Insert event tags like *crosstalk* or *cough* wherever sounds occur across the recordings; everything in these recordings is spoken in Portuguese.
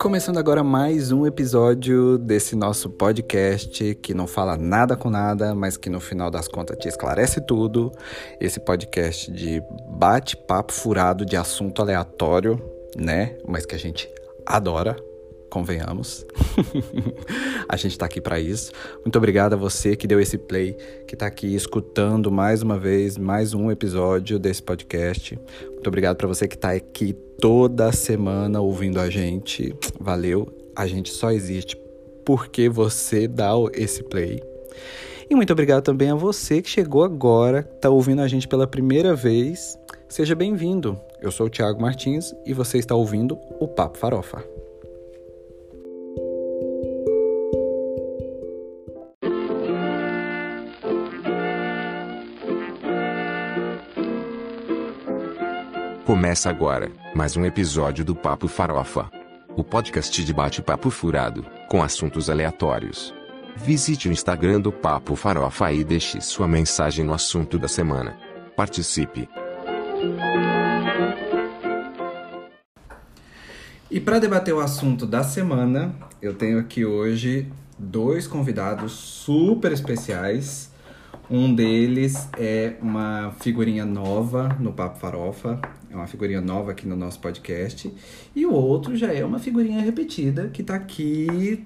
Começando agora mais um episódio desse nosso podcast que não fala nada com nada, mas que no final das contas te esclarece tudo. Esse podcast de bate-papo furado de assunto aleatório, né? Mas que a gente adora, convenhamos. *laughs* a gente tá aqui para isso. Muito obrigado a você que deu esse play, que tá aqui escutando mais uma vez mais um episódio desse podcast. Muito obrigado para você que tá aqui toda semana ouvindo a gente. Valeu. A gente só existe porque você dá esse play. E muito obrigado também a você que chegou agora, está ouvindo a gente pela primeira vez. Seja bem-vindo. Eu sou o Thiago Martins e você está ouvindo o Papo Farofa. Começa agora mais um episódio do Papo Farofa. O podcast de bate-papo furado, com assuntos aleatórios. Visite o Instagram do Papo Farofa e deixe sua mensagem no assunto da semana. Participe! E para debater o assunto da semana, eu tenho aqui hoje dois convidados super especiais. Um deles é uma figurinha nova no Papo Farofa, é uma figurinha nova aqui no nosso podcast. E o outro já é uma figurinha repetida que tá aqui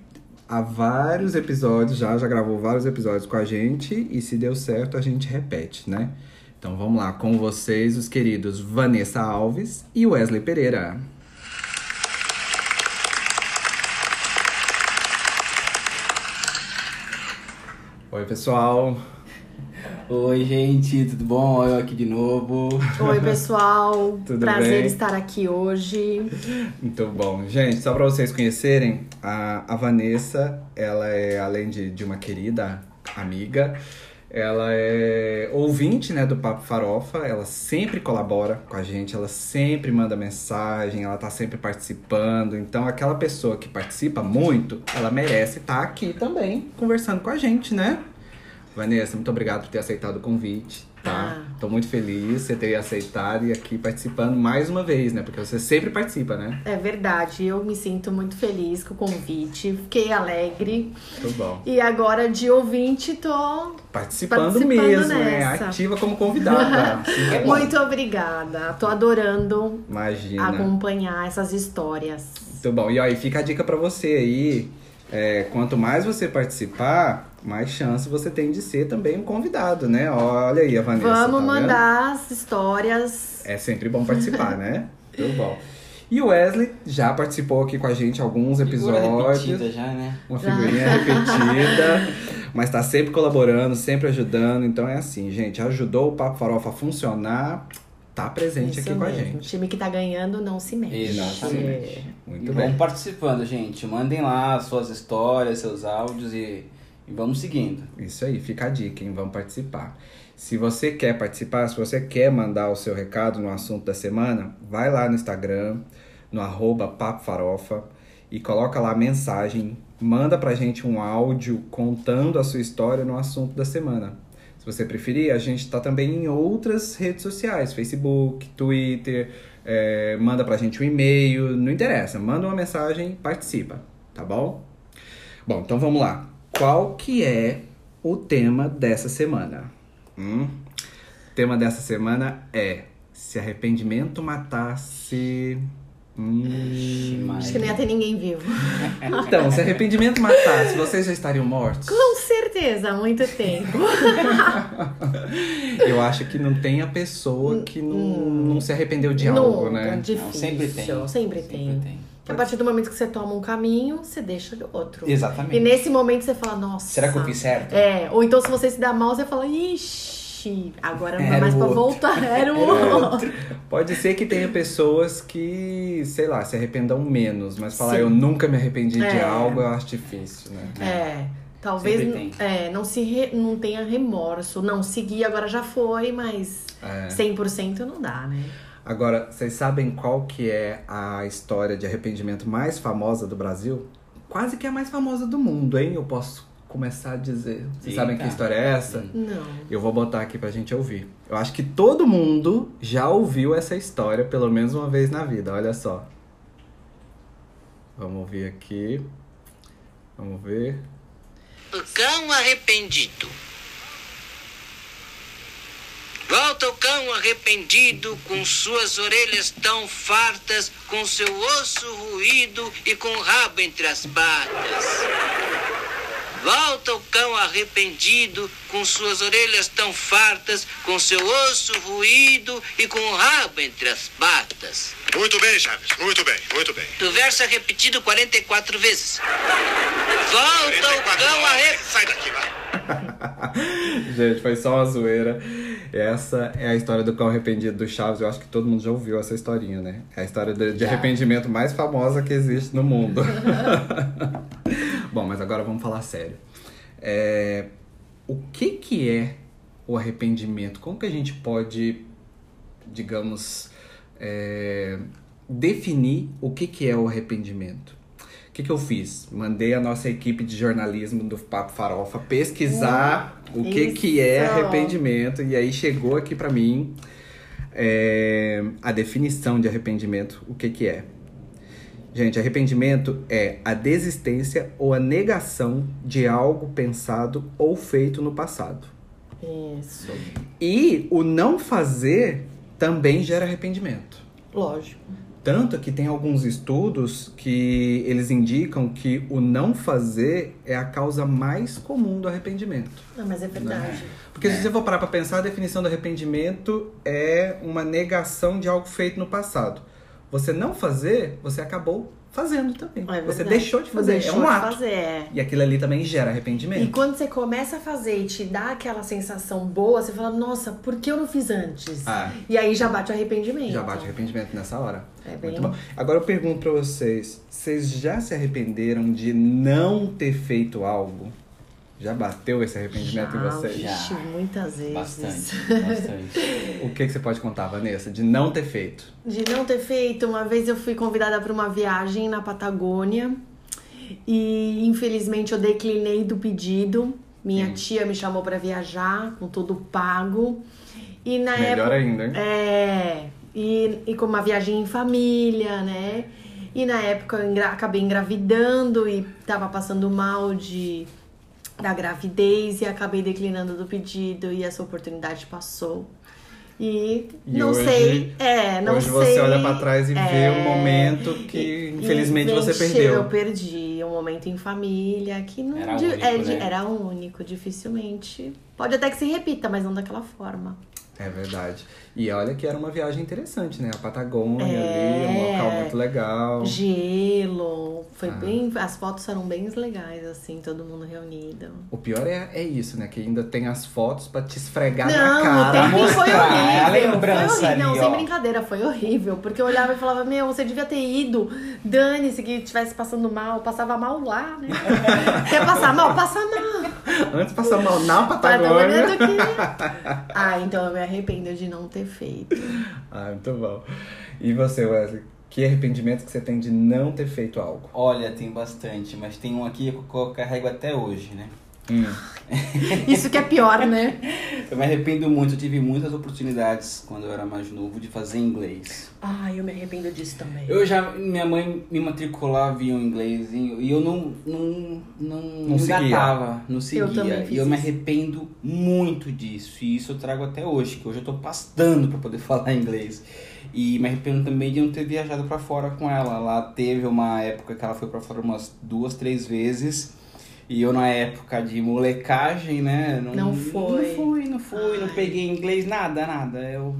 há vários episódios já, já gravou vários episódios com a gente e se deu certo a gente repete, né? Então vamos lá, com vocês os queridos Vanessa Alves e Wesley Pereira. Oi, pessoal. Oi, gente, tudo bom? Eu aqui de novo. Oi, *laughs* pessoal. Tudo Prazer bem? estar aqui hoje. Muito bom. Gente, só para vocês conhecerem, a, a Vanessa, ela é, além de, de uma querida amiga, ela é ouvinte né, do Papo Farofa, ela sempre colabora com a gente, ela sempre manda mensagem, ela tá sempre participando. Então, aquela pessoa que participa muito, ela merece estar aqui também, conversando com a gente, né? Vanessa, muito obrigado por ter aceitado o convite, tá? Ah. Tô muito feliz você ter aceitado e aqui participando mais uma vez, né? Porque você sempre participa, né? É verdade, eu me sinto muito feliz com o convite, fiquei alegre. Muito bom. E agora de ouvinte tô Participando, Participando mesmo, né? nessa. Ativa como convidada. *laughs* É muito obrigada. Tô adorando Imagina. acompanhar essas histórias. Muito bom. E aí, fica a dica pra você aí. É, quanto mais você participar, mais chance você tem de ser também um convidado, né? Olha aí a Vanessa. Vamos tá vendo? mandar as histórias. É sempre bom participar, *laughs* né? Muito bom. E o Wesley já participou aqui com a gente alguns Figura episódios. repetida já, né? Uma figurinha repetida, *laughs* mas tá sempre colaborando, sempre ajudando. Então é assim, gente, ajudou o Papo Farofa a funcionar, tá presente Isso aqui com a mesmo. O gente. time que tá ganhando não se mexe. Exatamente. Muito e bem. vão participando, gente. Mandem lá suas histórias, seus áudios e, e vamos seguindo. Isso aí, fica a dica, hein? Vamos participar. Se você quer participar, se você quer mandar o seu recado no assunto da semana, vai lá no Instagram, no arroba e coloca lá a mensagem, manda pra gente um áudio contando a sua história no assunto da semana. Se você preferir, a gente tá também em outras redes sociais, Facebook, Twitter, é, manda pra gente um e-mail, não interessa, manda uma mensagem, participa, tá bom? Bom, então vamos lá. Qual que é o tema dessa semana? Hum? O tema dessa semana é se arrependimento matasse. Hum. Acho que nem ia ter ninguém vivo. *laughs* Então, se arrependimento matasse, vocês já estariam mortos? Com certeza, há muito tempo. *laughs* Eu acho que não tem a pessoa que não, não se arrependeu de algo, Nunca, né? Difícil. Não, sempre tem. Sempre tem. Sempre tem. Que a partir do momento que você toma um caminho, você deixa outro. Exatamente. E nesse momento você fala, nossa. Será que eu fiz certo? É, ou então se você se dá mal, você fala, ixi, agora não dá mais pra outro. voltar. *laughs* Era o Era outro. Pode ser que tenha pessoas que, sei lá, se arrependam menos, mas falar Sim. eu nunca me arrependi de É. algo, eu acho difícil, né? É. Talvez é, não se re- não tenha remorso. Não, seguir agora já foi, mas É. 100% não dá, né? Agora, vocês sabem qual que é a história de arrependimento mais famosa do Brasil? Quase que a mais famosa do mundo, hein? Eu posso começar a dizer. Vocês Eita. sabem que história é essa? Não. Eu vou botar aqui pra gente ouvir. Eu acho que todo mundo já ouviu essa história pelo menos uma vez na vida, olha só. Vamos ouvir aqui. Vamos ver. O cão arrependido. Volta o cão arrependido, com suas orelhas tão fartas, com seu osso ruído e com o rabo entre as patas. Volta o cão arrependido, com suas orelhas tão fartas, com seu osso ruído e com o rabo entre as patas. Muito bem, Chaves. Muito bem, muito bem. O verso é repetido 44 vezes. Volta o 44 cão horas. arrependido. Sai daqui, vai. *laughs* Gente, foi só uma zoeira. Essa é a história do cão arrependido do Chaves. Eu acho que todo mundo já ouviu essa historinha, né? É a história de, de arrependimento mais famosa que existe no mundo. *laughs* Bom, mas agora vamos falar sério. É, o que que é o arrependimento? Como que a gente pode, digamos, é, definir o que que é o arrependimento? O que, que eu fiz? Mandei a nossa equipe de jornalismo do Papo Farofa pesquisar o que, que é arrependimento. E aí chegou aqui pra mim é, a definição de arrependimento. O que, que é? Gente, arrependimento é a desistência ou a negação de algo pensado ou feito no passado. Isso. E o não fazer também gera arrependimento. Lógico. Tanto que tem alguns estudos que eles indicam que o não fazer é a causa mais comum do arrependimento. Não, mas é verdade. Porque se você for parar pra pensar, a definição do arrependimento é uma negação de algo feito no passado. Você não fazer, você acabou fazendo também. É você deixou de fazer, Deixou é um ato. fazer, é. E aquilo ali também gera E arrependimento. quando você começa a fazer e te dá aquela sensação boa, você fala, nossa, por que eu não fiz antes? Ah. E aí já bate o arrependimento. Já bate arrependimento nessa hora. É bem- Muito bom. Agora eu pergunto pra vocês: vocês já se arrependeram de não ter feito algo? Já bateu esse arrependimento em Já, vocês? Já. vixe, muitas vezes. Bastante, *laughs* bastante. O que, que você pode contar, Vanessa, de não ter feito? De não ter feito, uma vez eu fui convidada para uma viagem na Patagônia e infelizmente eu declinei do pedido. Minha tia me chamou para viajar com tudo pago. E na Melhor época ainda, hein? É, e, e com uma viagem em família, né? E na época eu engra- acabei engravidando e tava passando mal de da gravidez e acabei declinando do pedido e essa oportunidade passou. E, E não hoje- sei, é, não Hoje sei. você olha pra trás e é, vê um momento que, e- infelizmente, e você perdeu. Eu perdi um momento em família que não Era di- único, é de- né? era único, dificilmente. Pode até que se repita, mas não daquela forma. É verdade. E olha que era uma viagem interessante, né? A Patagônia É. ali, um local muito legal. Gelo, foi Ah. bem, as fotos foram bem legais assim, todo mundo reunido. O pior é, é isso, né? Que ainda tem as fotos pra te esfregar Não, na o cara. tempo foi horrível. é a lembrança foi horrível. Não, ali, sem ó. brincadeira, foi horrível. Porque eu olhava e falava, meu, você devia ter ido. Dane-se que estivesse passando mal. Passava mal lá, né? *laughs* Quer passar mal? Passa mal. *laughs* Antes passar mal na Patagônia Patagônia. do que... Ah, então eu me arrependo de não ter feito. Ah, muito bom. E você, Wesley? Que arrependimento que você tem de não ter feito algo? Olha, tem bastante, mas tem um aqui que eu carrego até hoje, né? Hum. Isso que é pior, né? Eu me arrependo muito, eu tive muitas oportunidades quando eu era mais novo de fazer inglês. Ai, eu me arrependo disso também. Eu já, minha mãe me matriculava em inglês e eu não, não, não, Não seguia. engatava, não seguia. também fiz e eu me isso. arrependo muito disso. E isso eu trago até hoje, que hoje eu tô pastando pra poder *laughs* falar inglês. E me arrependo também de não ter viajado pra fora com ela. Lá teve uma época que ela foi pra fora umas duas, três vezes. E eu na época de molecagem, né? Não foi. Não fui, não fui, não peguei inglês, nada, nada. Eu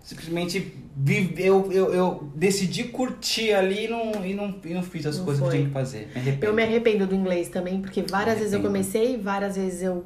simplesmente vive, eu, eu, eu decidi curtir ali e não, e não, e não fiz as Não coisas foi. que tinha que fazer. Me. Eu me arrependo do inglês também, porque várias vezes eu comecei, várias vezes eu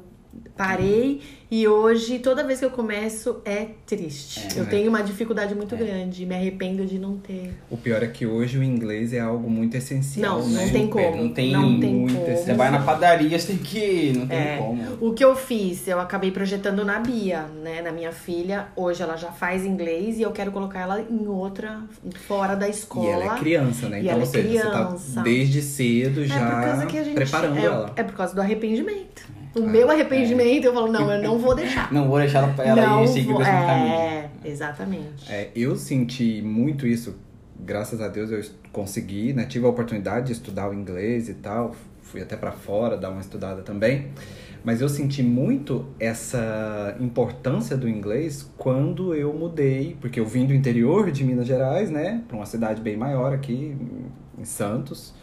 parei e hoje toda vez que eu começo é triste. É, eu né? tenho uma dificuldade muito grande, me arrependo de não ter. O pior é que hoje o inglês é algo muito essencial, Não, né? não tem como. Não tem não tem muito como. Você vai na padaria, você tem que ir, não tem É. como. O que eu fiz, eu acabei projetando na Bia, né, na minha filha. Hoje ela já faz inglês e eu quero colocar ela em outra, fora da escola. E ela é criança, né? E Então, ela ou é seja, você criança. tá desde cedo É já por causa que a gente preparando é, ela. é por causa do arrependimento. O meu arrependimento, eu falo, não, eu não vou deixar. Não vou deixar ela, ela não ir seguir o vou- mesmo é, caminho. exatamente. É, eu senti muito isso graças a Deus eu consegui, né? Tive a oportunidade de estudar o inglês e tal. Fui até para fora dar uma estudada também. Mas eu senti muito essa importância do inglês quando eu mudei, porque eu vim do interior de Minas Gerais, né, para uma cidade bem maior aqui, em Santos.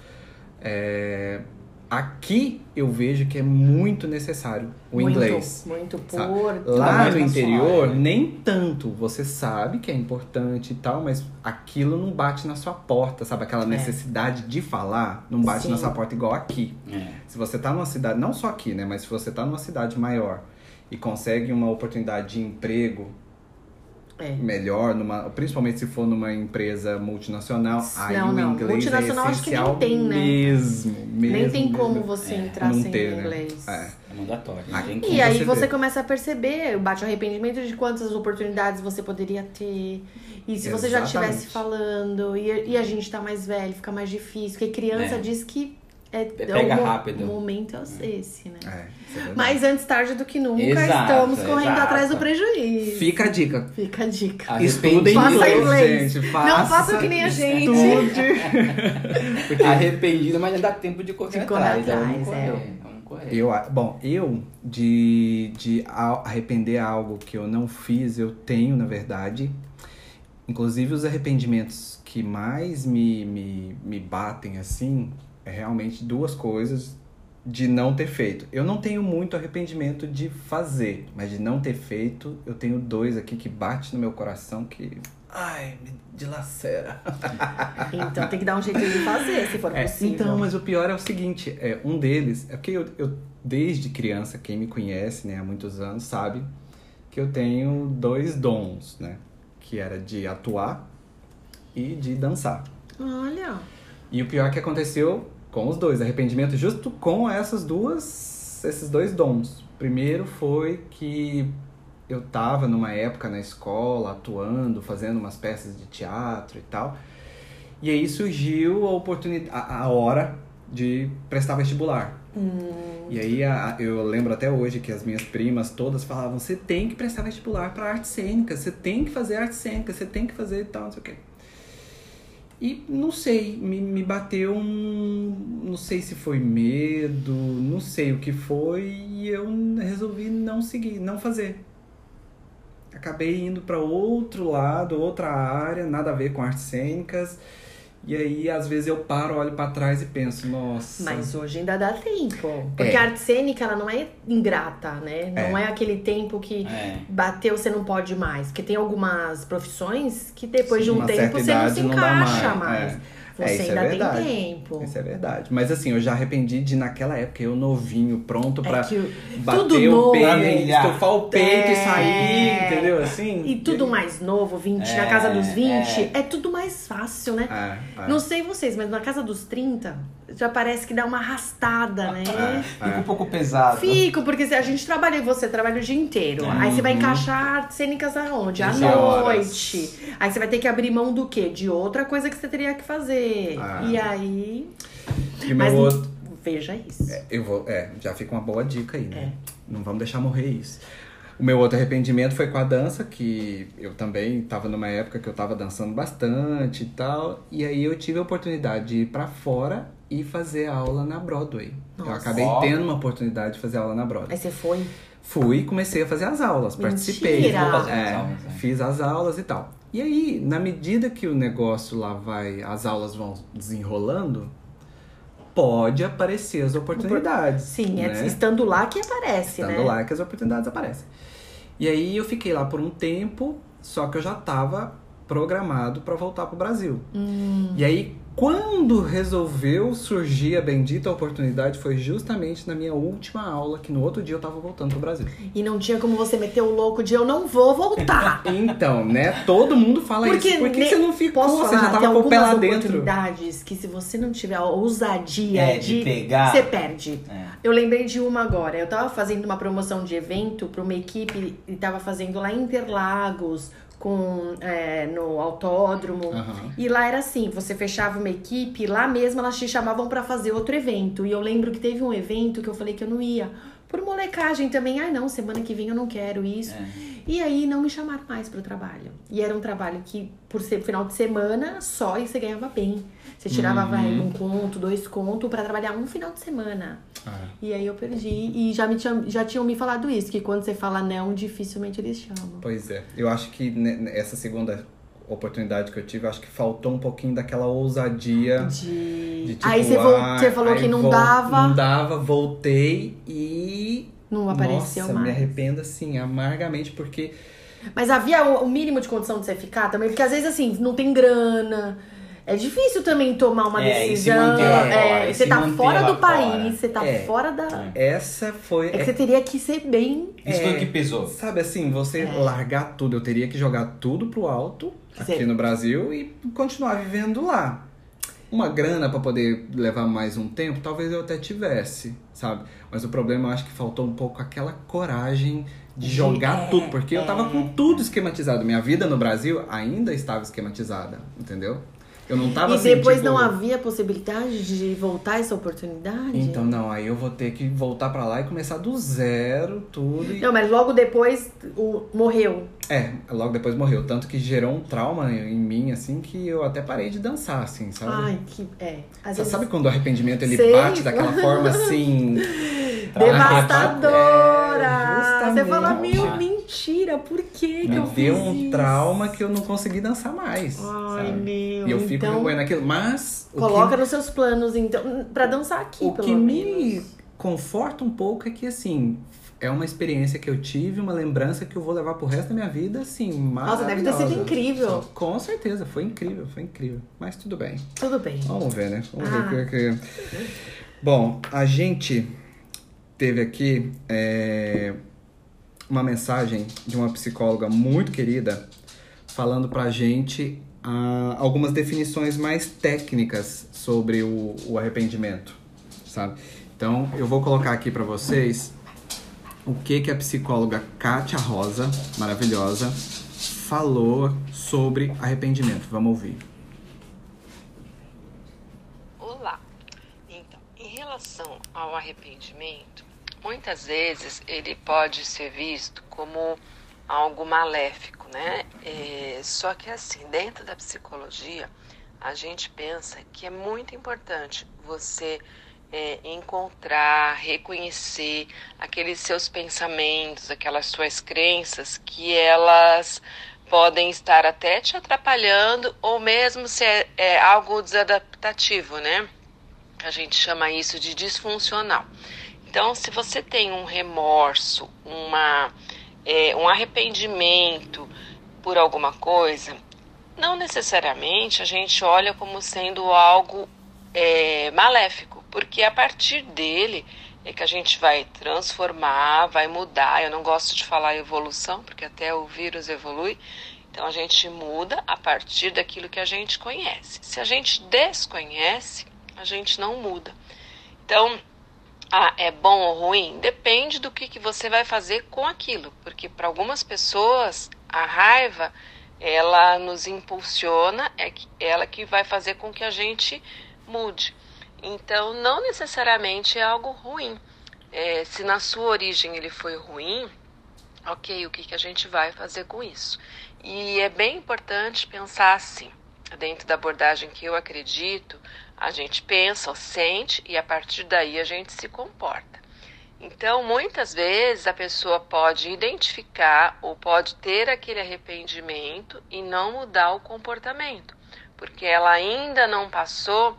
É, aqui eu vejo que é muito necessário o muito, inglês. Muito por. Lá no sua interior, área. nem tanto. Você sabe que é importante e tal, mas aquilo não bate na sua porta, sabe? Aquela necessidade de falar não bate É. Sim. na sua porta igual aqui. É. Se você tá numa cidade, não só aqui, né? Mas se você tá numa cidade maior e consegue uma oportunidade de emprego É. melhor, numa, principalmente se for numa empresa multinacional, aí Não, o não. inglês Multinacional é acho que nem essencial tem, né? mesmo, mesmo. Nem tem como mesmo. você É, entrar não sem ter, né? inglês. É. É mandatório. Tem E como. você aí vê. você começa a perceber, bate o arrependimento de quantas oportunidades você poderia ter. E se você já Exatamente. estivesse falando, e, e a gente tá mais velho, fica mais difícil. Porque criança É. diz que é, Pega é o mo- rápido. O momento é esse, né? É, é. Mas antes tarde do que nunca, Exato, estamos correndo exato. atrás do prejuízo. Fica a dica. Fica a dica. Estudem Faça inglês, gente. Não Faça, faça que nem a gente. *laughs* Estude. Arrependido, mas ainda dá tempo de correr De correr atrás. atrás, vamos correr. é. Vamos correr. Eu, bom, eu de, de arrepender algo que eu não fiz, eu tenho, na verdade. Inclusive, os arrependimentos que mais me, me, me batem, assim, realmente duas coisas de não ter feito. Eu não tenho muito arrependimento de fazer, mas de não ter feito, eu tenho dois aqui que bate no meu coração que... Ai, me dilacera. *laughs* Então tem que dar um jeito de fazer, se for É, possível. então, mas o pior é o seguinte, é, um deles, é porque eu, eu, desde criança, quem me conhece, né, há muitos anos, sabe que eu tenho dois dons, né, que era de atuar e de dançar. Olha. E o pior é que aconteceu com os dois, arrependimento justo com essas duas, esses dois dons. Primeiro foi que eu tava numa época na escola, atuando, fazendo umas peças de teatro e tal. E aí surgiu a oportunidade, a, a hora de prestar vestibular. E aí a- eu lembro até hoje que as minhas primas todas falavam: você tem que prestar vestibular para arte cênica, você tem que fazer arte cênica, você tem que fazer e tal, não sei o quê. E não sei, me, me bateu um. Não sei se foi medo, não sei o que foi, e eu resolvi não seguir, não fazer. Acabei indo para outro lado, outra área, nada a ver com artes cênicas. E aí, às vezes, eu paro, olho para trás e penso, nossa. Mas hoje ainda dá tempo. Porque É. a arte cênica, ela não é ingrata, né? Não é, aquele tempo que É. bateu, você não pode mais. Porque tem algumas profissões que depois de um tempo você não se não encaixa mais, mais. É. Você É, isso é ainda tem verdade. tempo. Isso é verdade. Mas assim, eu já arrependi de naquela época, eu novinho, pronto pra É que bater tudo o novo. peito, estufar o peito e É. sair, entendeu? Assim. E tudo mais novo, 20, na É, casa dos 20, é. é. tudo mais fácil, né? É, é. Não sei vocês, mas na casa dos 30, já parece que dá uma arrastada, né? É, Fica um pouco pesado. Fico, porque se a gente trabalha e você trabalha o dia inteiro. Aí você vai encaixar artes cênicas aonde? À horas. noite. Aí você vai ter que abrir mão do quê? De outra coisa que você teria que fazer. Ah. E aí. E meu Mas outro. veja isso. Eu vou. É, já fica uma boa dica aí, né? É. Não vamos deixar morrer isso. O meu outro arrependimento foi com a dança, que eu também tava numa época que eu tava dançando bastante e tal. E aí eu tive a oportunidade de ir pra fora e fazer aula na Broadway. Eu Nossa. acabei Ó. tendo uma oportunidade de fazer aula na Broadway. Aí você foi. Fui e comecei a fazer as aulas, participei. Mentira! Vou fazer as É, aulas, né? fiz as aulas e tal. E aí, na medida que o negócio lá vai, as aulas vão desenrolando, pode aparecer as oportunidades. Sim, é né? estando lá que aparece, Estando né? lá que as oportunidades aparecem. E aí eu fiquei lá por um tempo, só que eu já estava programado para voltar pro Brasil. Hum. E aí, quando resolveu surgir a bendita oportunidade, foi justamente na minha última aula, que no outro dia eu tava voltando pro Brasil. E não tinha como você meter o louco de eu não vou voltar. Então, né? Todo mundo fala Porque isso. Por que, ne- você não ficou? Posso você falar, já tava com o pé lá algumas dentro. oportunidades que se você não tiver a ousadia É, de pegar. você perde. É. Eu lembrei de uma agora. Eu tava fazendo uma promoção de evento para uma equipe e tava fazendo lá em Interlagos, com, é, no autódromo. Aham. E lá era assim, você fechava uma equipe, lá mesmo elas te chamavam pra fazer outro evento. E eu lembro que teve um evento que eu falei que eu não ia. Por molecagem também, ai não, semana que vem eu não quero isso. É. E aí não me chamaram mais pro trabalho. E era um trabalho que, por ser final de semana, só e você ganhava bem. Você tirava, vai, um conto, dois contos pra trabalhar um final de semana. Ah. E aí eu perdi. E já, me tinham, já tinham me falado isso, que quando você fala não, dificilmente eles chamam. Pois é. Eu acho que essa segunda oportunidade que eu tive, acho que faltou um pouquinho daquela ousadia. De... de tipo, aí você, ah, você falou que não dava, Não dava, voltei e. não apareceu Nossa, mais. me arrependo assim, amargamente, porque. Mas havia o, mínimo de condição de você ficar também? Porque às vezes, assim, não tem grana. É difícil também tomar uma É, e se decisão. é, fora, você se tá fora lá do país, fora. você tá É. fora da. Essa foi. É que você teria que ser bem. Isso foi o que pesou. Sabe assim, você É. largar tudo, eu teria que jogar tudo pro alto aqui Sim. no Brasil e continuar vivendo lá. Uma grana pra poder levar mais um tempo, talvez eu até tivesse, sabe? Mas o problema eu acho que faltou um pouco aquela coragem de jogar é, tudo, porque eu é. tava com tudo esquematizado. Minha vida no Brasil ainda estava esquematizada, entendeu? Eu não tava e assim, depois tipo, não havia possibilidade de voltar essa oportunidade? Então não, aí eu vou ter que voltar pra lá e começar do zero, tudo. E... Não, mas logo depois o, morreu. É, logo depois morreu. Tanto que gerou um trauma em mim, assim, que eu até parei de dançar, assim, sabe? Ai, que. É. Às Você vezes... sabe quando o arrependimento ele Sei. bate daquela forma assim. *laughs* Devastadora! É, você fala, justamente. meu, mentira, por que, que Me eu deu fiz um isso? trauma que eu não consegui dançar mais. Ai, sabe? meu. E eu fico então, remoendo aquilo. Mas Coloca que, nos seus planos, então, pra dançar aqui, o pelo que me menos. conforta um pouco é que, assim, é uma experiência que eu tive, uma lembrança que eu vou levar pro resto da minha vida, assim, Nossa, deve ter sido incrível. Com certeza, foi incrível, foi incrível. Mas tudo bem. Tudo bem. Vamos ver, né? Vamos Ah. ver o que, que. Bom, a gente teve aqui é, uma mensagem de uma psicóloga muito querida falando pra gente ah, algumas definições mais técnicas sobre o, o arrependimento, sabe? Então, eu vou colocar aqui pra vocês o que que a psicóloga Kátia Rosa, maravilhosa, falou sobre arrependimento. Vamos ouvir. Olá. Então, em relação ao arrependimento, muitas vezes ele pode ser visto como algo maléfico, né? É, só que assim, dentro da psicologia, a gente pensa que é muito importante você é, encontrar, reconhecer aqueles seus pensamentos, aquelas suas crenças que elas podem estar até te atrapalhando ou mesmo ser é, algo desadaptativo, né? A gente chama isso de disfuncional. Então, se você tem um remorso, uma, é, um arrependimento por alguma coisa, não necessariamente a gente olha como sendo algo é, maléfico, porque a partir dele é que a gente vai transformar, vai mudar. Eu não gosto de falar evolução, porque até o vírus evolui. Então a gente muda a partir daquilo que a gente conhece. Se a gente desconhece, a gente não muda. Então, ah, é bom ou ruim? Depende do que, que você vai fazer com aquilo, porque para algumas pessoas a raiva ela nos impulsiona, é ela que vai fazer com que a gente mude. Então, não necessariamente é algo ruim. É, se na sua origem ele foi ruim, ok, o que, que a gente vai fazer com isso? E é bem importante pensar assim, dentro da abordagem que eu acredito, a gente pensa, sente e a partir daí a gente se comporta. Então, muitas vezes a pessoa pode identificar ou pode ter aquele arrependimento e não mudar o comportamento, porque ela ainda não passou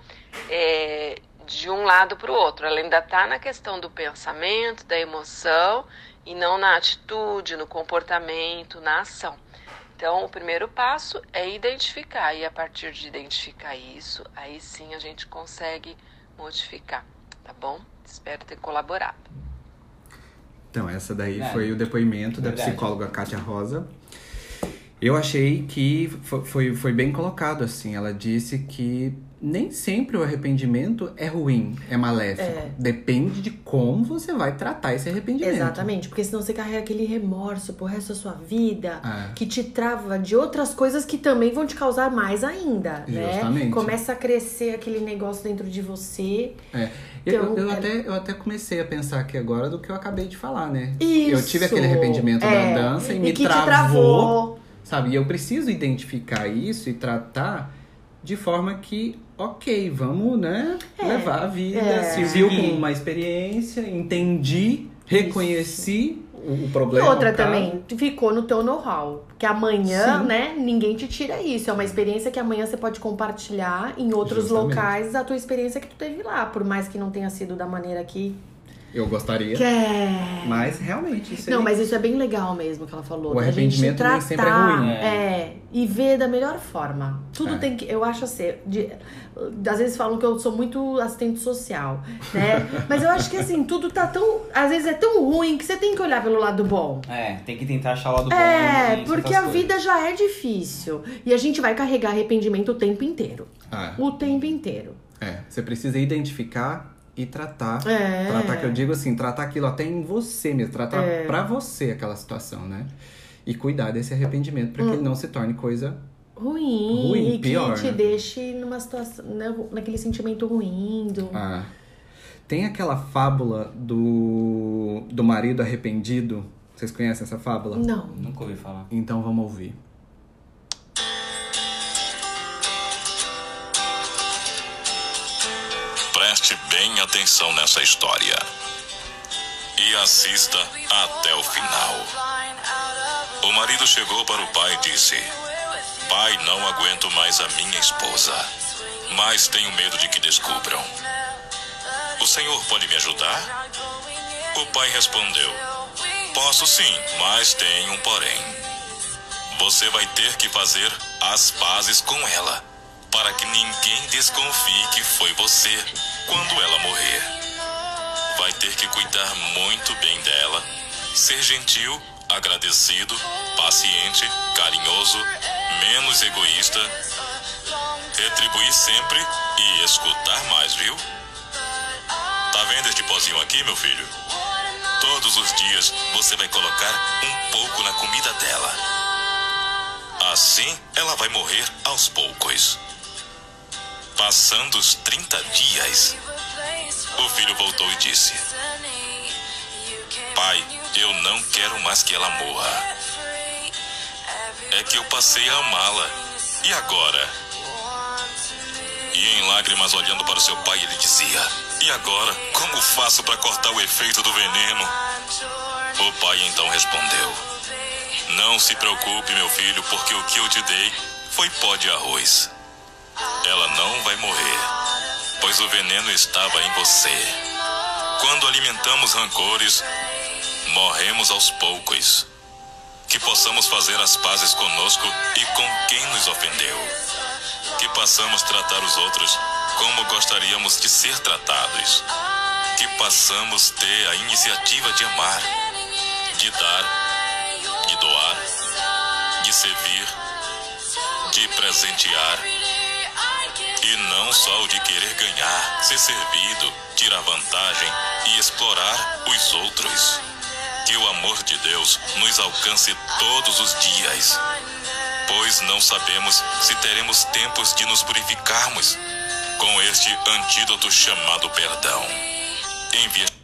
é, de um lado para o outro, ela ainda está na questão do pensamento, da emoção e não na atitude, no comportamento, na ação. Então, o primeiro passo é identificar, e a partir de identificar isso, aí sim a gente consegue modificar, tá bom? Espero ter colaborado. Então, essa daí Verdade. foi o depoimento da Verdade. psicóloga Kátia Rosa. Eu achei que fo- foi, foi bem colocado, assim. Ela disse que nem sempre o arrependimento é ruim, é maléfico. É. Depende de como você vai tratar esse arrependimento. Exatamente, porque senão você carrega aquele remorso pro resto da sua vida, É. que te trava de outras coisas que também vão te causar mais ainda, né? Justamente. Começa a crescer aquele negócio dentro de você. É. Eu, Então, eu é- até, eu até comecei a pensar aqui agora do que eu acabei de falar, né? Isso. Eu tive aquele arrependimento É. da dança e, me que te travou, travou. sabe? E eu preciso identificar isso e tratar de forma que, ok, vamos, né, É. levar a vida, É. se viu como uma experiência, entendi, reconheci o, o E problema. outra o caso. também, ficou no teu know-how. Que amanhã, Sim. né, ninguém te tira isso. É uma experiência que amanhã você pode compartilhar em outros Justamente. locais a tua experiência que tu teve lá. Por mais que não tenha sido da maneira que Eu gostaria, quer. mas realmente isso Não, aí- mas isso é bem legal mesmo que ela falou. O arrependimento nem tratar, sempre é ruim, É, e ver da melhor forma. Tudo É. tem que. Eu acho assim. De, às vezes falam que eu sou muito assistente social, né? *laughs* mas eu acho que assim, tudo tá tão. Às vezes é tão ruim que você tem que olhar pelo lado bom. É, tem que tentar achar o lado bom. É, em porque a coisas. vida já é difícil. E a gente vai carregar arrependimento o tempo inteiro. Ah, O tempo inteiro. é, você precisa identificar e tratar É. Tratar que eu digo assim, tratar aquilo até em você mesmo, tratar É. pra você aquela situação, né? E cuidar desse arrependimento pra que ele não se torne coisa. Ruim. Ruim, e pior, que te né? deixe numa situação. né, naquele sentimento ruim. Do... Ah. Tem aquela fábula do, do marido arrependido. Vocês conhecem essa fábula? Não. Nunca ouvi falar. Então vamos ouvir. Preste bem atenção nessa história. E assista até o final. O marido chegou para o pai e disse: Pai, não aguento mais a minha esposa, mas tenho medo de que descubram. O senhor pode me ajudar? O pai respondeu: Posso sim, mas tem um porém. Você vai ter que fazer as pazes com ela, para que ninguém desconfie que foi você quando ela morrer. Vai ter que cuidar muito bem dela, ser gentil, agradecido, paciente, carinhoso, menos egoísta, retribuir sempre e escutar mais, viu? Tá vendo este pozinho aqui, meu filho? Todos os dias você vai colocar um pouco na comida dela. Assim, ela vai morrer aos poucos. Passando os 30 dias, o filho voltou e disse: Pai, eu não quero mais que ela morra. É que eu passei a amá-la. E agora? E em lágrimas olhando para o seu pai, ele dizia: E agora? Como faço para cortar o efeito do veneno? O pai então respondeu: Não se preocupe, meu filho, porque o que eu te dei foi pó de arroz. Ela não vai morrer, pois o veneno estava em você. Quando alimentamos rancores, morremos aos poucos. Que possamos fazer as pazes conosco e com quem nos ofendeu. Que possamos tratar os outros como gostaríamos de ser tratados. Que possamos ter a iniciativa de amar, de dar, de doar, de servir, de presentear. Não só o de querer ganhar, ser servido, tirar vantagem e explorar os outros. Que o amor de Deus nos alcance todos os dias, pois não sabemos se teremos tempos de nos purificarmos com este antídoto chamado perdão. Envia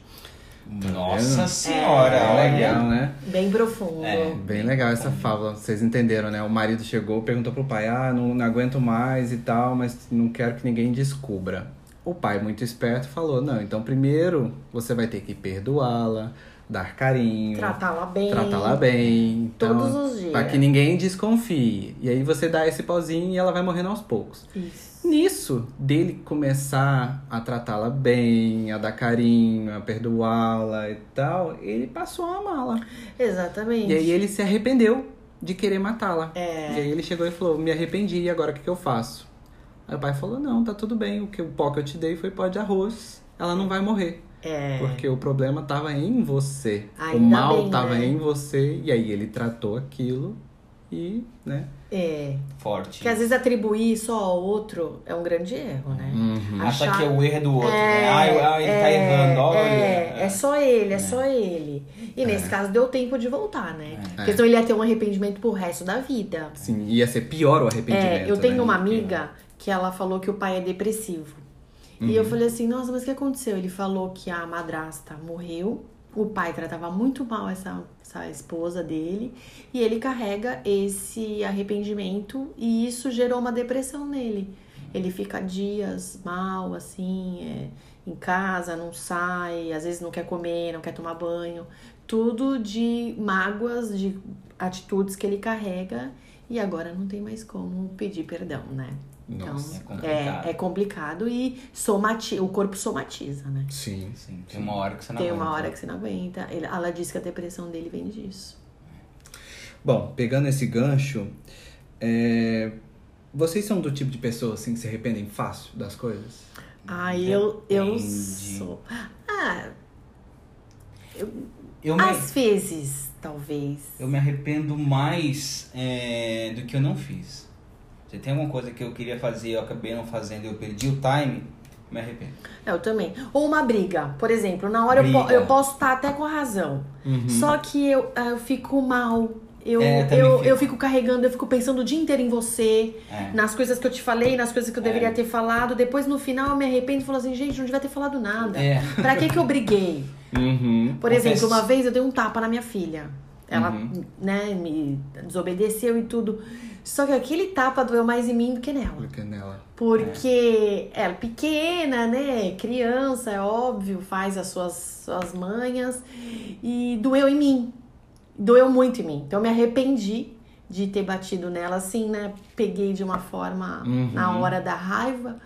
Nossa vendo? senhora, É legal, né? Bem profundo. É. Bem legal essa fábula, vocês entenderam, né? O marido chegou, perguntou pro pai: Ah, não, não aguento mais e tal, mas não quero que ninguém descubra. O pai, muito esperto, falou: Não, então primeiro você vai ter que perdoá-la, dar carinho, Tratá-la bem. tratá-la bem. Então, Todos os dias. Pra que ninguém desconfie. E aí você dá esse pauzinho e ela vai morrendo aos poucos. Isso. Nisso, dele começar a tratá-la bem, a dar carinho, a perdoá-la e tal, ele passou a amá-la. Exatamente. E aí ele se arrependeu de querer matá-la. É. E aí ele chegou e falou: Me arrependi, e agora o que, que eu faço? Aí o pai falou: Não, tá tudo bem, o, que, o pó que eu te dei foi pó de arroz. Ela não vai morrer. É. Porque o problema tava em você. o Ainda mal bem, tava né? em você. E aí ele tratou aquilo e, né? É. Forte. Que às vezes atribuir só ao outro é um grande erro, né? Uhum. Acha achar- que é o erro é do outro, É, né? Ah, eu- ele tá é, errando, olha. É, é só ele, é, É. só ele. E nesse caso deu tempo de voltar, né? É. Porque senão ele ia ter um arrependimento pro resto da vida. Sim, ia ser pior o arrependimento. É, eu tenho né? uma amiga que ela falou que o pai é depressivo. E Uhum. eu falei assim, nossa, mas o que aconteceu? Ele falou que a madrasta morreu, o pai tratava muito mal essa, essa esposa dele, e ele carrega esse arrependimento e isso gerou uma depressão nele. Ele fica dias mal, assim, é, em casa, não sai, às vezes não quer comer, não quer tomar banho. Tudo de mágoas, de atitudes que ele carrega e agora não tem mais como pedir perdão, né? Nossa, é então, complicado. é, é complicado e somati o corpo somatiza, né? Sim. Sim, tem uma hora que você não Tem uma aguenta. hora que você não aguenta. Ele- Ela disse que a depressão dele vem disso. Bom, pegando esse gancho, é, vocês são do tipo de pessoa assim que se arrependem fácil das coisas? Ah, eu, eu sou. Ah, Eu me, às vezes, talvez. eu me arrependo mais é, do que eu não fiz. Se tem alguma coisa que eu queria fazer eu acabei não fazendo e eu perdi o time, me arrependo. Eu também. Ou uma briga, por exemplo, na hora eu, po- eu posso estar até com a razão. Só que eu, ah, eu fico mal. Eu, É, eu, fico. eu fico carregando, eu fico pensando o dia inteiro em você, É. nas coisas que eu te falei, nas coisas que eu deveria ter falado. Depois, no final, eu me arrependo e falo assim, gente, não devia ter falado nada. É. Pra que que eu briguei? Uhum. Por exemplo, uma vez eu dei um tapa na minha filha. Ela, Uhum. né, me desobedeceu e tudo. Só que aquele tapa doeu mais em mim do que nela. Porque nela. Porque ela é pequena, né? Criança, é óbvio, faz as suas, suas manhas. E doeu em mim. Doeu muito em mim. Então eu me arrependi de ter batido nela assim, né? Peguei de uma forma Uhum. na hora da raiva.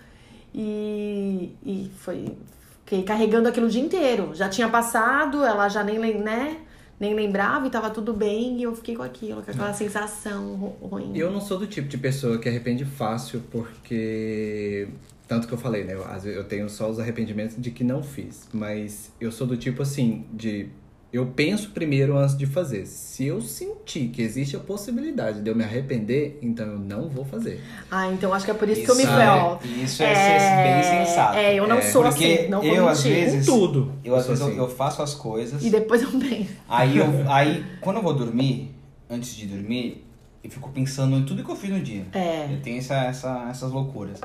E, e foi. Fiquei carregando aquilo o dia inteiro. Já tinha passado, ela já nem, né? Nem lembrava e tava tudo bem. E eu fiquei com aquilo, com aquela sensação ru- ruim. Eu não sou do tipo de pessoa que arrepende fácil, porque. Tanto que eu falei, né? Eu, eu tenho só os arrependimentos de que não fiz. Mas eu sou do tipo assim, de. Eu penso primeiro antes de fazer. Se eu sentir que existe a possibilidade de eu me arrepender, então eu não vou fazer. Ah, então acho que é por isso, que eu me Isso falei, é- ó. isso é ser bem sensato. É, eu não É, sou porque assim, não vou eu, às mentir. vezes- Com tudo. Eu, às vezes, eu, assim. eu faço as coisas. E depois eu penso. Aí, eu, *laughs* aí, quando eu vou dormir, antes de dormir, eu fico pensando em tudo que eu fiz no dia. É. Eu tenho essa, essa, essas loucuras.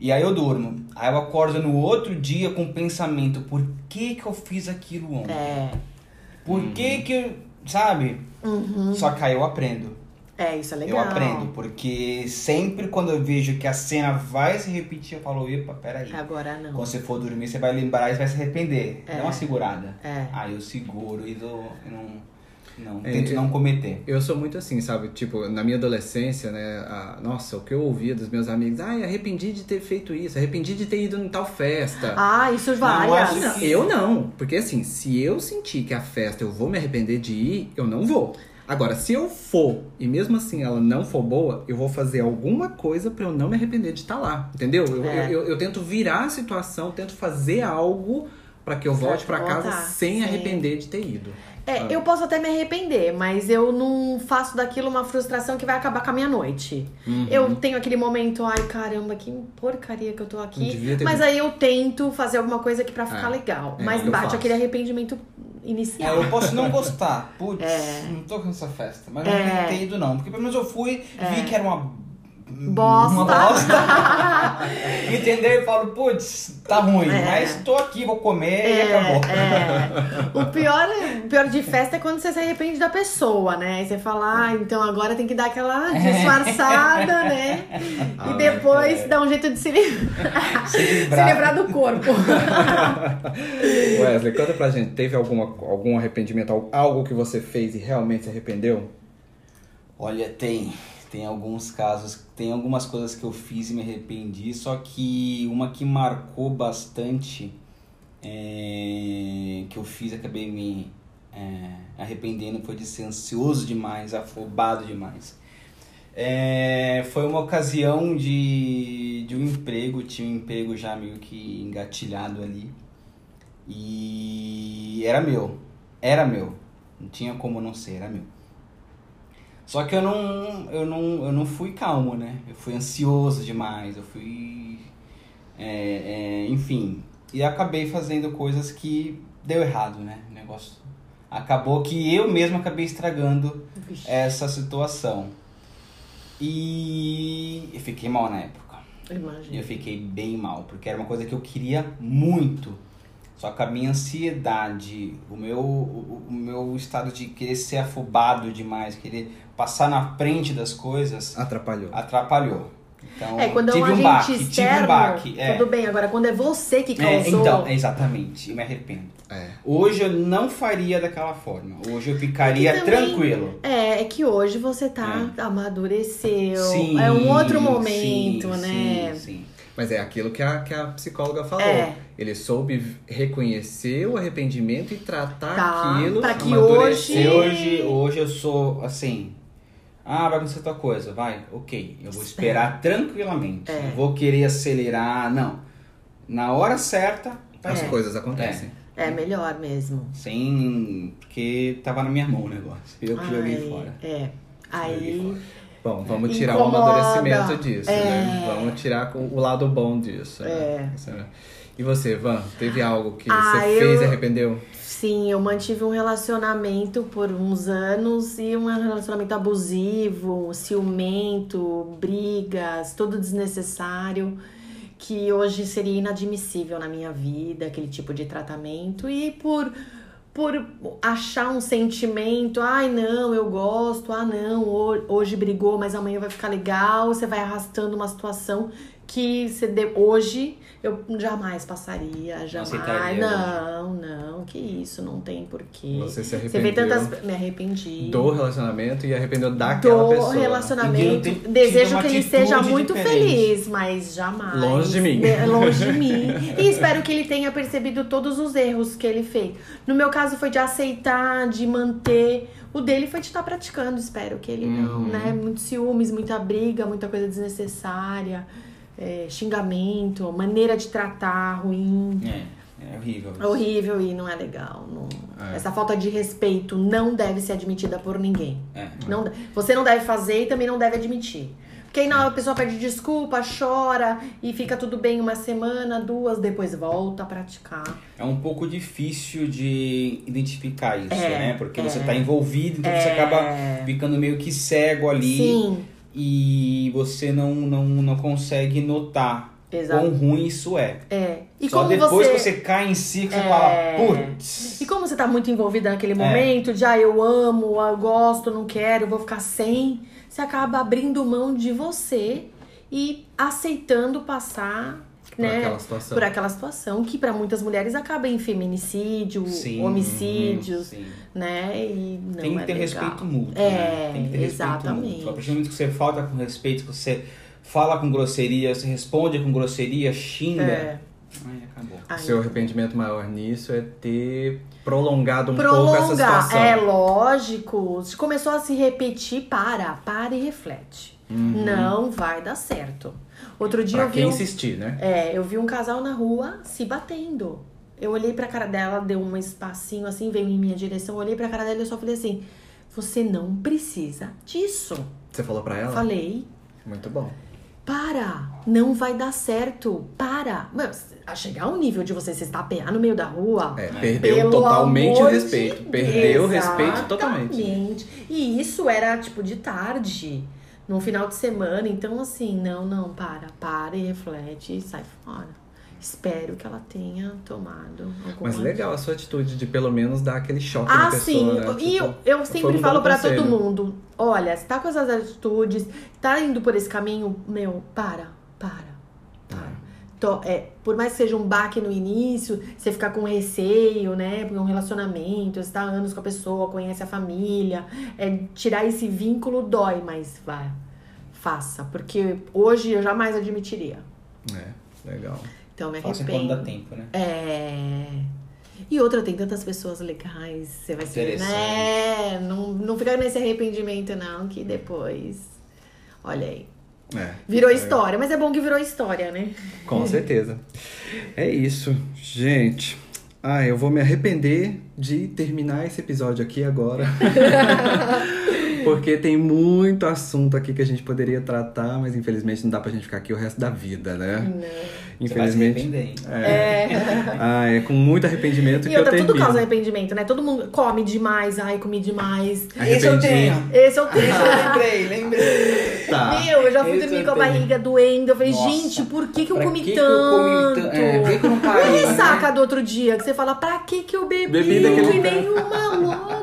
E aí eu durmo. Aí eu acordo no outro dia com o pensamento, por que que eu fiz aquilo ontem? É. Por que que eu... Sabe? Só que aí eu aprendo. É, isso é Eu legal. aprendo, porque sempre quando eu vejo que a cena vai se repetir, eu falo, epa, peraí. Agora não. Quando você for dormir, você vai lembrar e vai se arrepender. É. Dá uma segurada. É. Aí eu seguro e dou, eu não, não É, tento eu- não cometer. Eu sou muito assim, sabe? Tipo, na minha adolescência, né? a- nossa, o que eu ouvia dos meus amigos, ai, arrependi de ter feito isso, arrependi de ter ido em tal festa. Ah, isso várias. acho que- Eu não, porque assim, se eu sentir que a festa eu vou me arrepender de ir, eu não vou. Agora, se eu for e mesmo assim ela não for boa, eu vou fazer alguma coisa pra eu não me arrepender de estar lá, entendeu? Eu, É. eu, eu- eu tento virar a situação, tento fazer algo pra que eu volte pra casa sem sim. arrepender de ter ido. É, eu posso até me arrepender, mas eu não faço daquilo uma frustração que vai acabar com a minha noite. Uhum. Eu tenho aquele momento, ai caramba, que porcaria que eu tô aqui. ter- Mas aí eu tento fazer alguma coisa aqui pra ficar É, legal. é, mas bate faço. aquele arrependimento É, inicial. eu posso não gostar. Putz, É. não tô com essa festa. Mas É. não ter ido, não. Porque pelo menos eu fui, vi que era uma. Bosta. Uma bosta. *laughs* Entendeu? E falo, putz, tá ruim. É. Mas tô aqui, vou comer e É, acabou. é. O pior, o pior de festa é quando você se arrepende da pessoa, né? Aí você fala, ah, então agora tem que dar aquela *laughs* disfarçada, né? Ah, E depois dá um jeito de se, li- *laughs* Se se livrar. livrar do corpo. Wesley, conta pra gente, teve alguma, algum arrependimento, al- algo que você fez e realmente se arrependeu? Olha, tem. Tem alguns casos, tem algumas coisas que eu fiz e me arrependi, só que uma que marcou bastante, é, que eu fiz acabei me é, arrependendo, foi de ser ansioso demais, afobado demais. É, foi uma ocasião de, de um emprego, tinha um emprego já meio que engatilhado ali. E era meu, era meu, não tinha como não ser, era meu. Só que eu não, eu não, eu não fui calmo, né? Eu fui ansioso demais, eu fui. é, é, enfim. E acabei fazendo coisas que deu errado, né? O negócio. Acabou que eu mesmo acabei estragando Vixe, essa situação. E eu fiquei mal na época. imagina. Eu fiquei bem mal, porque era uma coisa que eu queria muito. Só que a minha ansiedade, o meu, o, o meu estado de querer ser afobado demais, querer passar na frente das coisas, Atrapalhou. atrapalhou. Então, É, quando é um tive um agente baque, tive externo, um baque. É. tudo bem. Agora, quando é você que É, causou... então, exatamente, eu me arrependo. É. Hoje eu não faria daquela forma. Hoje eu ficaria também- tranquilo. É, é que hoje você tá, amadureceu. Sim, é um outro momento, sim, né? Sim, sim. Mas é aquilo que a, que a psicóloga falou. É. Ele soube reconhecer o arrependimento e tratar Tá, aquilo. pra que amadurecer. Se hoje, hoje eu sou assim. Ah, vai acontecer tua coisa, vai, ok. Eu vou esperar tranquilamente. É. Não vou querer acelerar, não. Na hora certa, tá As É. coisas acontecem. É melhor mesmo. sem. Porque tava na minha mão o negócio. Eu que joguei fora. É. Aí. fora. Bom, vamos tirar Incomoda. o amadurecimento disso, É. né? Vamos tirar com- o lado bom disso. né? É. Né? E você, Van, teve algo que Ah, você eu- fez e arrependeu? Sim, eu mantive um relacionamento por uns anos e um relacionamento abusivo, ciumento, brigas, tudo desnecessário, que hoje seria inadmissível na minha vida, aquele tipo de tratamento. E por, por achar um sentimento, ai não, eu gosto, ah não, ho- hoje brigou, mas amanhã vai ficar legal, você vai arrastando uma situação que você de- hoje eu jamais passaria, jamais. aceitaria Não, não, que isso, não tem porquê. Você se Você vê arrependeu tantas. Me arrependi. do relacionamento e arrependeu daquela do pessoa. De relacionamento. Desejo que ele seja muito diferente. feliz, mas jamais. Longe de mim. De- longe de mim. *laughs* E espero que ele tenha percebido todos os erros que ele fez. No meu caso foi de aceitar, de manter. O dele foi de estar praticando, espero que ele não, Uhum. né? Muitos ciúmes, muita briga, muita coisa desnecessária, é, xingamento, maneira de tratar ruim. É, é horrível. É horrível e não é legal. não- É. Essa falta de respeito não deve ser admitida por ninguém. É. Não, você não deve fazer e também não deve admitir. Porque aí não, a pessoa pede desculpa, chora e fica tudo bem uma semana, duas, depois volta a praticar. É um pouco difícil de identificar isso, É, né? Porque é. você tá envolvido, então você acaba ficando meio que cego ali. Sim, E você não, não, não consegue notar Exato. quão ruim isso é. é. E Só como depois você... que você cai em si que você É. fala, putz. E como você tá muito envolvida naquele É. momento, de ah, eu amo, eu gosto, não quero, vou ficar sem, você acaba abrindo mão de você e aceitando passar Por né, aquela situação. por aquela situação que para muitas mulheres acaba em feminicídio, Sim, homicídios, sim. né? E não Tem que é ter legal. respeito mútuo, É, né? Tem que ter exatamente. respeito mútuo. A partir do momento que você falta com respeito, que você fala com grosseria, você responde com grosseria, xinga, É. aí acabou. Ai, Seu arrependimento maior nisso é ter prolongado um pouco essa Prolongar, situação. é lógico. Se começou a se repetir, para, para e reflete. Não vai dar certo. Outro dia Pra eu vi quem um, insistir, né? é, eu vi um casal na rua se batendo. Eu olhei pra cara dela, deu um espacinho assim, veio em minha direção, olhei pra cara dela e eu só falei assim: "Você não precisa disso". Você falou pra ela? Falei: Muito bom. Para, não vai dar certo. Para. Mano, a chegar ao nível de você se estapear no meio da rua. É, perdeu totalmente o respeito. de- Perdeu o respeito totalmente. E isso era tipo de tarde, num final de semana. Então, assim, não, não, para, para e reflete e sai fora. Espero que ela tenha tomado alguma Mas legal a sua atitude de pelo menos dar aquele choque ah, na pessoa, sim. né? E eu, Tipo, eu sempre um falo conselho. todo mundo: olha, se tá com essas atitudes, tá indo por esse caminho, meu, para, para, para. To- é, por mais que seja um baque no início, você ficar com receio, né? Porque é um relacionamento, você tá anos com a pessoa, conhece a família, é, tirar esse vínculo dói, mas vai, faça. Porque hoje eu jamais admitiria. É, legal. Então me Faça arrependo. enquanto dá tempo, né? É. E outra, tem tantas pessoas legais, você vai ser, Interessante. né? Não, não fica nesse arrependimento, não, que depois. Olha aí. É, Virou é, história, mas é bom que virou história, né? Com certeza. É isso, gente. Ah, eu vou me arrepender de terminar esse episódio aqui agora. *laughs* porque tem muito assunto aqui que a gente poderia tratar, mas infelizmente não dá pra gente ficar aqui o resto da vida, né? Você Infelizmente. vai se arrepender, hein? É. Ah, é com muito arrependimento E que eu termino. tudo causa arrependimento, né? Todo mundo come demais, ai, comi demais. Esse eu Arrependi. tenho. Esse eu tenho. Ah, lembrei, lembrei. Tá. Meu, eu já fui Esse dormir eu com a barriga doendo. Eu falei, Nossa. gente, por que, que eu Pra comi que que eu comi tanto? é, por que eu não E parei, né? ressaca do outro dia, que você fala, pra que que eu bebi? Bebi daquele que tanto. nem uma louca.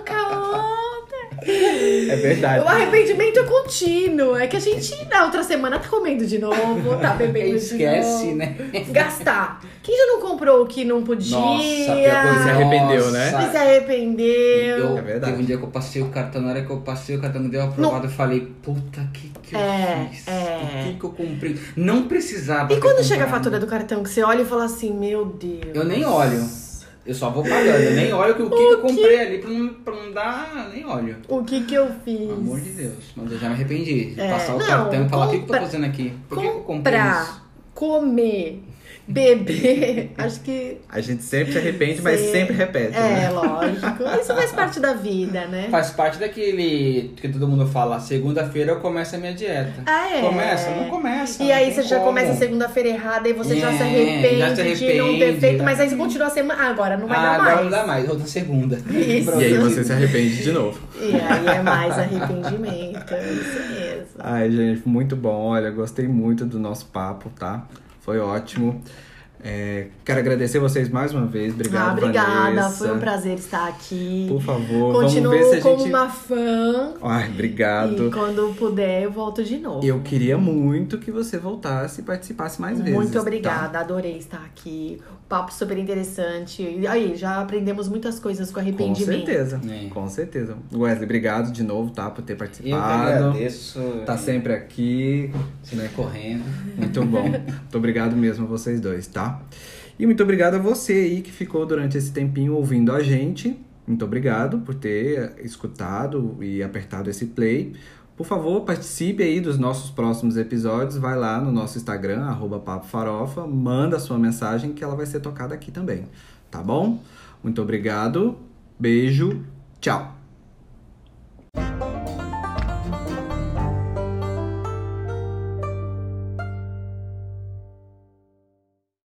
*laughs* É verdade. O arrependimento é contínuo. É que a gente, na outra semana, tá comendo de novo, tá *laughs* bebendo Esquece, de novo. né? Gastar. Quem já não comprou o que não podia? Nossa, a pior coisa Se arrependeu, né? Nossa. Se arrependeu. Eu, É verdade. Teve um dia que eu passei o cartão, na hora que eu passei o cartão não deu aprovado, eu falei, puta, que que eu É, fiz? é. Por que que eu comprei? Não precisava E quando chega a fatura do cartão, que você olha e fala assim, meu Deus. Eu nem olho. Eu só vou pagando, eu nem olho que o que, que eu comprei ali pra não, pra não dar, nem olho. O que que eu fiz? Pelo amor de Deus. Mas eu já me arrependi. de É, Passar o não, cartão e falar, o que, que eu tô compra- fazendo aqui? Por que, que eu comprei Comprar, isso? comer, beber, *laughs* acho que A gente sempre se arrepende, mas sempre repete, é né? lógico. Isso faz parte da vida, né? Faz parte daquele que todo mundo fala, segunda-feira eu começo a minha dieta. Ah, é. Começa? Não começa. E não aí você já como. começa a segunda-feira errada e você já se É, arrepende, já se de não ter arrepende, feito, já. mas aí você continua a semana. Ah, agora não vai ah, dar agora mais. não dá mais, outra segunda. Isso. E aí você se arrepende de novo. E aí é mais arrependimento. é Isso mesmo. Ai, gente, muito bom. Olha, gostei muito do nosso papo, tá? Foi ótimo. É, quero agradecer vocês mais uma vez. Obrigado, ah, obrigada. Vanessa. Foi um prazer estar aqui. Por favor, Continuo vamos ver se a como gente... uma fã. Ai, obrigado. E quando puder, eu volto de novo. Eu queria muito que você voltasse e participasse mais vezes. Muito tá? obrigada, adorei estar aqui. Papo super interessante. E aí, já aprendemos muitas coisas com Com arrependimento. certeza, É. com certeza. Wesley, obrigado de novo, tá? Por ter Eu participado. agradeço. Tá sempre aqui. Você vai correndo. Muito bom. muito obrigado mesmo a vocês dois, tá? E muito obrigado a você aí que ficou durante esse tempinho ouvindo a gente. Muito obrigado por ter escutado e apertado esse play. Por favor, participe aí dos nossos próximos episódios. Vai lá no nosso Instagram, arroba Papo Farofa, manda sua mensagem que ela vai ser tocada aqui também. Tá bom? Muito obrigado. Beijo. Tchau.